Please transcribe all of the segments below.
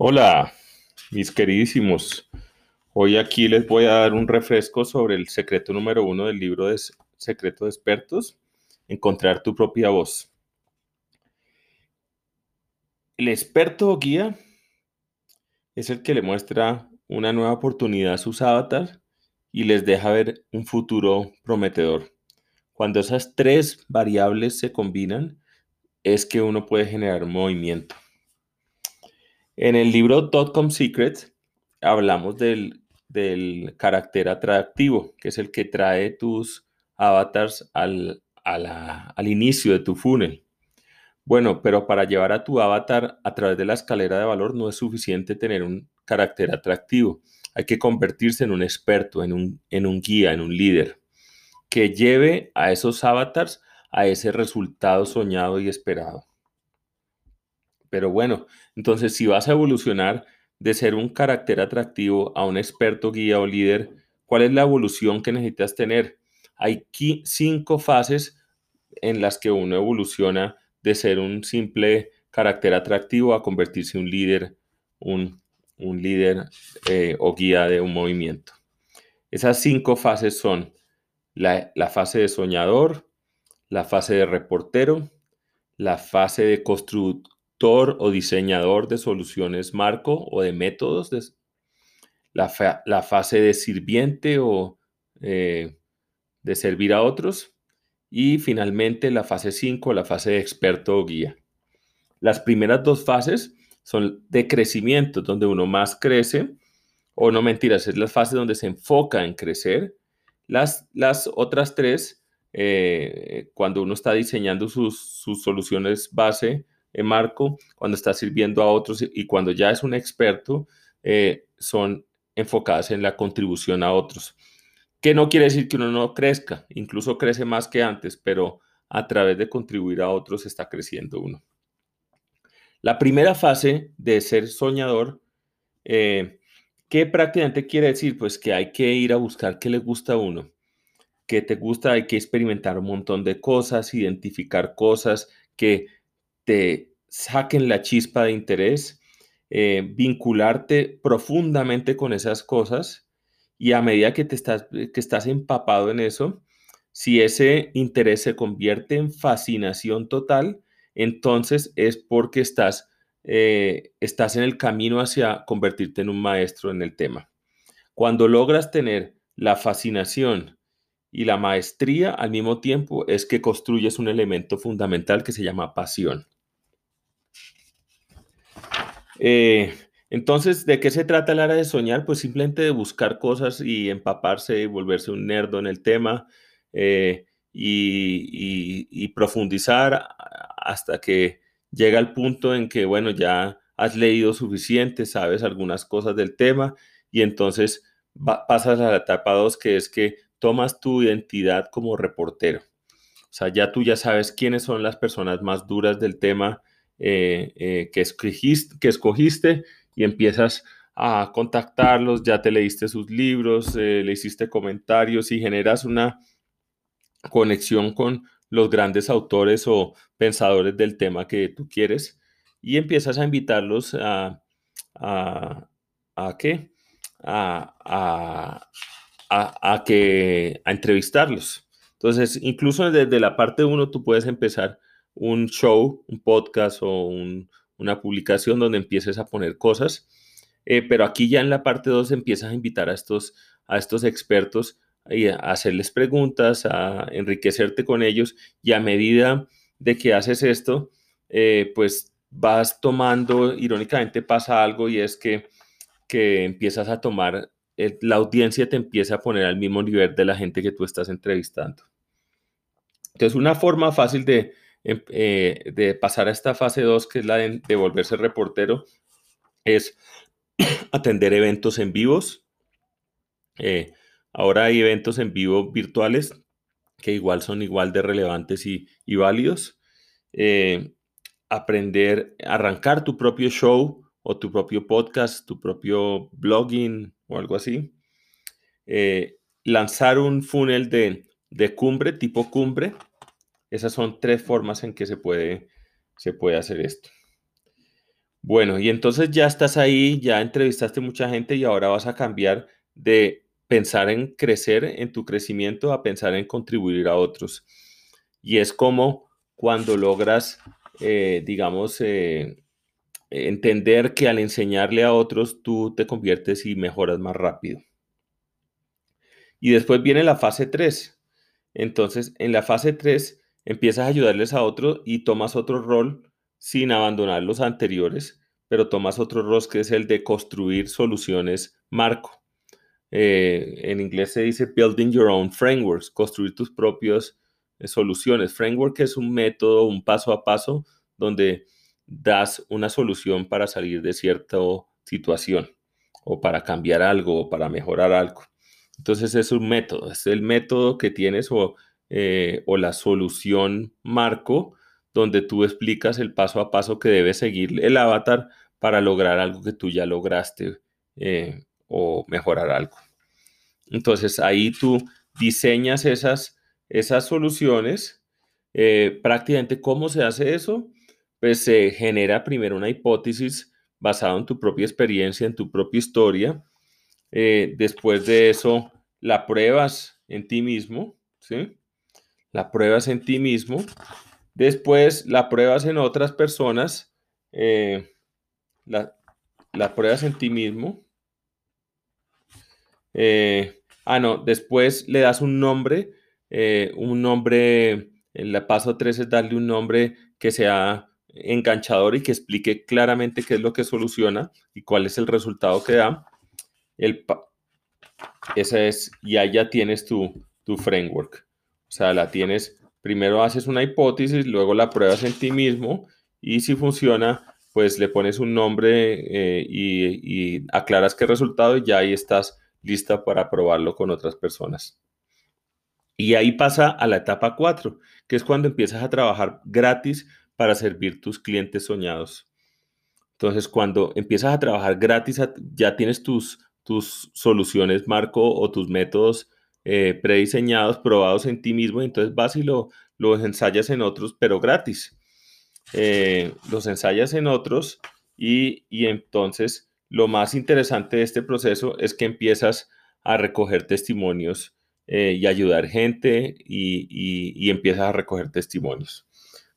Hola, mis queridísimos. Hoy aquí les voy a dar un refresco sobre el secreto número uno del libro de Secreto de Expertos, encontrar tu propia voz. El experto o guía es el que le muestra una nueva oportunidad a sus avatars y les deja ver un futuro prometedor. Cuando esas tres variables se combinan, es que uno puede generar movimiento. En el libro Dotcom Secret hablamos del, carácter atractivo, que es el que trae tus avatars al, al inicio de tu funnel. Bueno, pero para llevar a tu avatar a través de la escalera de valor no es suficiente tener un carácter atractivo. Hay que convertirse en un experto, en un, en un guía, en un líder, que lleve a esos avatars a ese resultado soñado y esperado. Pero bueno, entonces si vas a evolucionar de ser un carácter atractivo a un experto, guía o líder, ¿cuál es la evolución que necesitas tener? Hay cinco fases en las que uno evoluciona de ser un simple carácter atractivo a convertirse en un líder, un, líder eh, o guía de un movimiento. Esas cinco fases son la, fase de soñador, la fase de reportero, la fase de constructor, o diseñador de soluciones marco o de métodos, de, la, la, fase de sirviente o eh, de servir a otros y finalmente la fase 5, la fase de experto o guía. Las primeras dos fases son de crecimiento, donde uno más crece, o no mentiras, es la fase donde se enfoca en crecer. Las, las otras tres, eh, cuando uno está diseñando sus, sus soluciones base, marco, cuando está sirviendo a otros y cuando ya es un experto, eh, son enfocadas en la contribución a otros. Que no quiere decir que uno no crezca, incluso crece más que antes, pero a través de contribuir a otros está creciendo uno. La primera fase de ser soñador, eh, ¿qué prácticamente quiere decir? Pues que hay que ir a buscar qué le gusta a uno. Que te gusta, hay que experimentar un montón de cosas, identificar cosas que te saquen la chispa de interés, eh, vincularte profundamente con esas cosas y a medida que, te estás, que estás empapado en eso, si ese interés se convierte en fascinación total, entonces es porque estás, eh, estás en el camino hacia convertirte en un maestro en el tema. Cuando logras tener la fascinación y la maestría al mismo tiempo, es que construyes un elemento fundamental que se llama pasión. Eh, entonces, ¿de qué se trata el área de soñar? Pues simplemente de buscar cosas y empaparse y volverse un nerdo en el tema eh, y, profundizar hasta que llega el punto en que, bueno, ya has leído suficiente, sabes algunas cosas del tema y entonces pasas a la etapa 2, que es que tomas tu identidad como reportero. O sea, ya tú ya sabes quiénes son las personas más duras del tema eh, eh, que, escogiste, y empiezas a contactarlos, ya te leíste sus libros, eh, le hiciste comentarios y generas una conexión con los grandes autores o pensadores del tema que tú quieres y empiezas a invitarlos a, a, qué? A, a, que, a entrevistarlos. Entonces, incluso desde la parte 1 tú puedes empezar un show, un podcast o una publicación donde empieces a poner cosas. Eh, pero aquí ya en la parte 2 empiezas a invitar a estos, a estos expertos y a hacerles preguntas, a enriquecerte con ellos y a medida de que haces esto, eh, pues vas tomando, irónicamente pasa algo y es que, que empiezas a tomar, la audiencia te empieza a poner al mismo nivel de la gente que tú estás entrevistando. Entonces, una forma fácil de, eh, de pasar a esta fase 2, que es la de, volverse reportero, es atender eventos en vivos. Eh, ahora hay eventos en vivo virtuales que igual son igual de relevantes y, válidos. Eh, aprender, arrancar tu propio show o tu propio podcast, tu propio blogging o algo así. lanzar un funnel de, de cumbre, tipo cumbre, esas son tres formas en que se puede, se puede hacer esto. Bueno, y entonces ya estás ahí, ya entrevistaste mucha gente y ahora vas a cambiar de pensar en crecer, en tu crecimiento, a pensar en contribuir a otros. Y es como cuando logras, eh, digamos, eh, entender que al enseñarle a otros, tú te conviertes y mejoras más rápido. Y después viene la fase 3. Entonces, en la fase 3 empiezas a ayudarles a otros y tomas otro rol sin abandonar los anteriores, pero tomas otro rol que es el de construir soluciones marco. Eh, en inglés se dice building your own frameworks, construir tus propias eh, soluciones. Framework es un método, un paso a paso donde das una solución para salir de cierta situación o para cambiar algo o para mejorar algo. Entonces es un método, es el método que tienes o, eh, o la solución marco donde tú explicas el paso a paso que debe seguir el avatar para lograr algo que tú ya lograste eh, o mejorar algo. Entonces ahí tú diseñas esas, esas soluciones. Eh, prácticamente, ¿cómo se hace eso? Pues se genera primero una hipótesis basada en tu propia experiencia, en tu propia historia. Después de eso, la pruebas en ti mismo, ¿sí? La pruebas en ti mismo. Después la pruebas en otras personas. la, la pruebas en ti mismo. Eh, ah, no, después le das un nombre, eh, un nombre, el paso 3 es darle un nombre que sea enganchador y que explique claramente qué es lo que soluciona y cuál es el resultado que da. El, esa es, y ahí ya tienes tu, tu framework. O sea, la tienes, primero haces una hipótesis, luego la pruebas en ti mismo y si funciona, pues le pones un nombre eh, y, aclaras qué resultado y ya ahí estás lista para probarlo con otras personas. Y ahí pasa a la etapa 4, que es cuando empiezas a trabajar gratis para servir tus clientes soñados. Entonces, cuando empiezas a trabajar gratis, ya tienes tus, tus soluciones, Marco, o tus métodos eh, prediseñados, probados en ti mismo, entonces vas y lo, los ensayas en otros, pero gratis. Eh, los ensayas en otros y, y entonces lo más interesante de este proceso es que empiezas a recoger testimonios eh, y ayudar gente y, empiezas a recoger testimonios.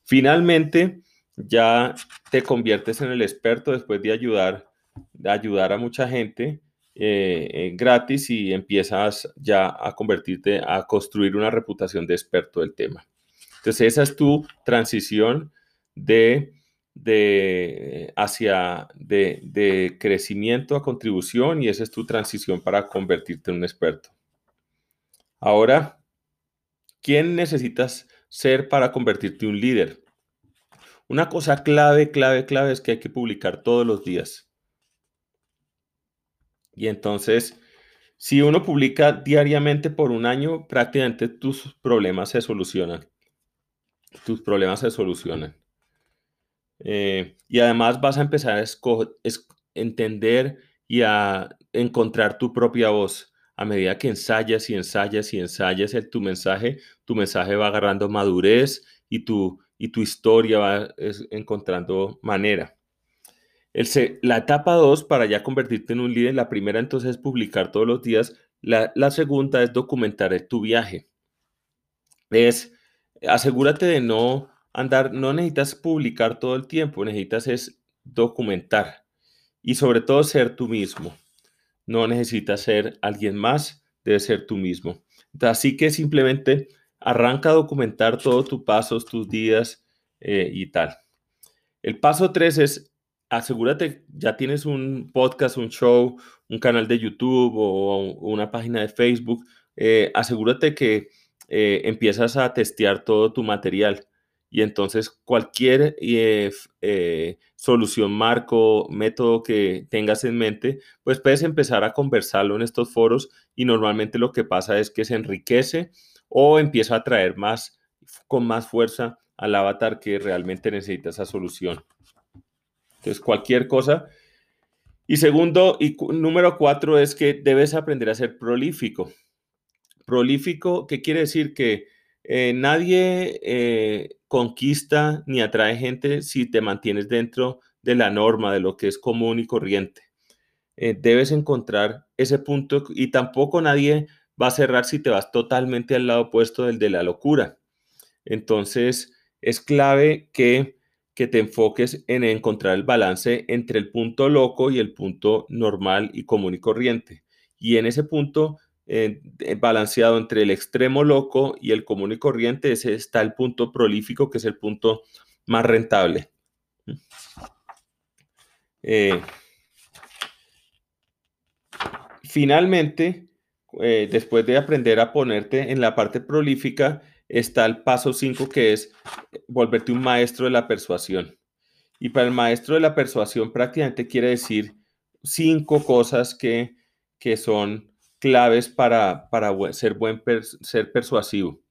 Finalmente, ya te conviertes en el experto después de ayudar, de ayudar a mucha gente eh, gratis y empiezas ya a convertirte, a construir una reputación de experto del tema. Entonces, esa es tu transición de de, hacia de, crecimiento a contribución y esa es tu transición para convertirte en un experto. Ahora, ¿quién necesitas ser para convertirte en un líder? Una cosa clave, clave, clave es que hay que publicar todos los días. Y entonces, si uno publica diariamente por un año, prácticamente tus problemas se solucionan. Tus problemas se solucionan. Eh, y además vas a empezar a entender y a encontrar tu propia voz. A medida que ensayas y ensayas y ensayas el, tu mensaje, tu mensaje va agarrando madurez y tu, y tu historia va encontrando manera. La etapa 2 para ya convertirte en un líder, la primera entonces es publicar todos los días, la, la segunda es documentar tu viaje. Es asegúrate de no andar, no necesitas publicar todo el tiempo, necesitas es documentar y sobre todo ser tú mismo. No necesitas ser alguien más, debes ser tú mismo. así que simplemente arranca a documentar todos tus pasos, tus días eh, y tal. El paso tres es asegúrate, ya tienes un podcast, un show, un canal de YouTube o, una página de Facebook, eh, asegúrate que eh, empiezas a testear todo tu material y entonces cualquier eh, solución, marco, método que tengas en mente, pues puedes empezar a conversarlo en estos foros y normalmente lo que pasa es que se enriquece o empieza a traer más, con más fuerza al avatar que realmente necesita esa solución. Entonces cualquier cosa. Y segundo, y número cuatro es que debes aprender a ser prolífico. Prolífico, ¿qué quiere decir? Que eh, nadie conquista ni atrae gente si te mantienes dentro de la norma, de lo que es común y corriente. Eh, debes encontrar ese punto y tampoco nadie va a cerrar si te vas totalmente al lado opuesto del de la locura. Entonces, es clave que, que te enfoques en encontrar el balance entre el punto loco y el punto normal y común y corriente. Y en ese punto eh, balanceado entre el extremo loco y el común y corriente, ese está el punto prolífico, que es el punto más rentable. Eh, finalmente, eh, después de aprender a ponerte en la parte prolífica, está el paso 5 que es volverte un maestro de la persuasión. Y para el maestro de la persuasión prácticamente quiere decir cinco cosas que, que son claves para, para ser, buen ser persuasivo.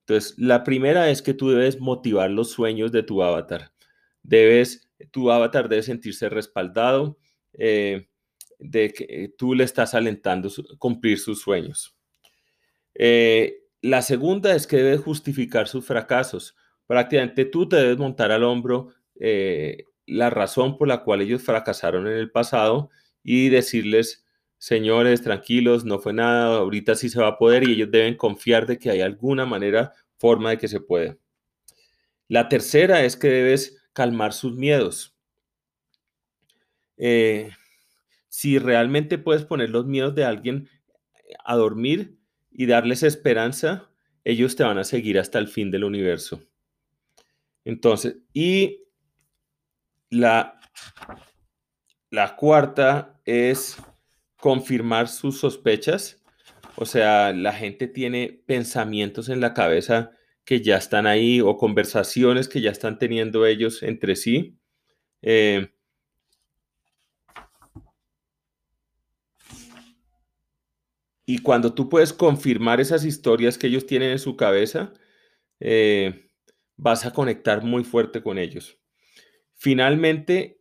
Entonces, la primera es que tú debes motivar los sueños de tu avatar. Debes, tu avatar debe sentirse respaldado, eh, de que tú le estás alentando a cumplir sus sueños. Eh, la segunda es que debes justificar sus fracasos. Prácticamente tú te debes montar al hombro eh, la razón por la cual ellos fracasaron en el pasado y decirles, señores, tranquilos, no fue nada, ahorita sí se va a poder y ellos deben confiar de que hay alguna manera, forma de que se pueda. La tercera es que debes calmar sus miedos. Eh, si realmente puedes poner los miedos de alguien a dormir y darles esperanza, ellos te van a seguir hasta el fin del universo. Entonces, y la, la cuarta es confirmar sus sospechas. O sea, la gente tiene pensamientos en la cabeza que ya están ahí o conversaciones que ya están teniendo ellos entre sí. Eh, y cuando tú puedes confirmar esas historias que ellos tienen en su cabeza, eh, vas a conectar muy fuerte con ellos. Finalmente,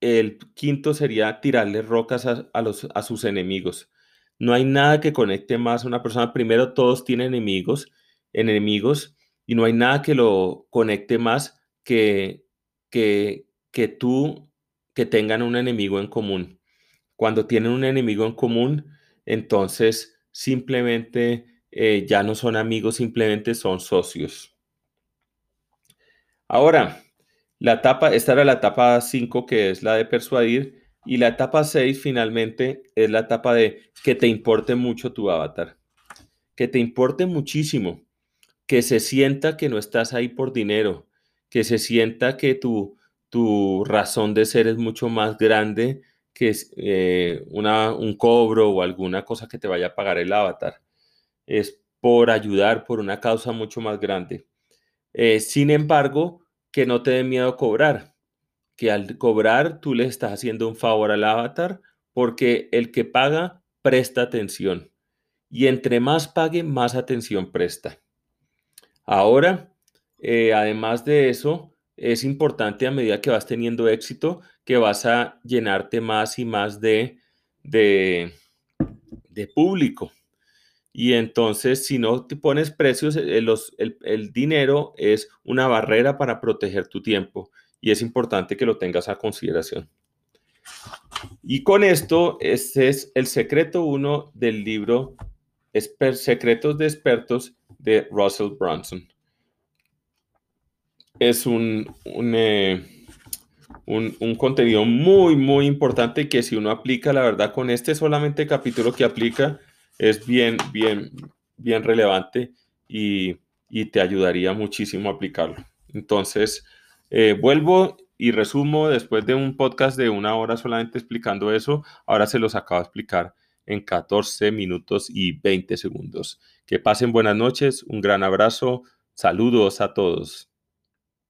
el quinto sería tirarle rocas a, los, a sus enemigos. No hay nada que conecte más a una persona. Primero, todos tienen enemigos, enemigos, y no hay nada que lo conecte más que, que, que tú, que tengan un enemigo en común. Cuando tienen un enemigo en común, entonces simplemente eh, ya no son amigos, simplemente son socios. Ahora, la etapa, esta era la etapa 5 que es la de persuadir y la etapa 6 finalmente es la etapa de que te importe mucho tu avatar, que te importe muchísimo, que se sienta que no estás ahí por dinero, que se sienta que tu, tu razón de ser es mucho más grande que eh, una, un cobro o alguna cosa que te vaya a pagar el avatar. Es por ayudar por una causa mucho más grande. Eh, sin embargo, que no te dé miedo cobrar, que al cobrar tú le estás haciendo un favor al avatar porque el que paga presta atención y entre más pague, más atención presta. Ahora, eh, además de eso, es importante a medida que vas teniendo éxito que vas a llenarte más y más de, de, de público. Y entonces, si no te pones precios, eh, el, el, dinero es una barrera para proteger tu tiempo y es importante que lo tengas a consideración. Y con esto, este es el secreto uno del libro Secretos de Expertos de Russell Brunson. Es un, un, eh, un, un, contenido muy, muy importante que si uno aplica, la verdad, con este solamente capítulo que aplica, es bien, bien, bien relevante y, te ayudaría muchísimo a aplicarlo. Entonces, eh, vuelvo y resumo después de un podcast de una hora solamente explicando eso, ahora se los acabo de explicar en 14 minutos y 20 segundos. Que pasen buenas noches, un gran abrazo, saludos a todos.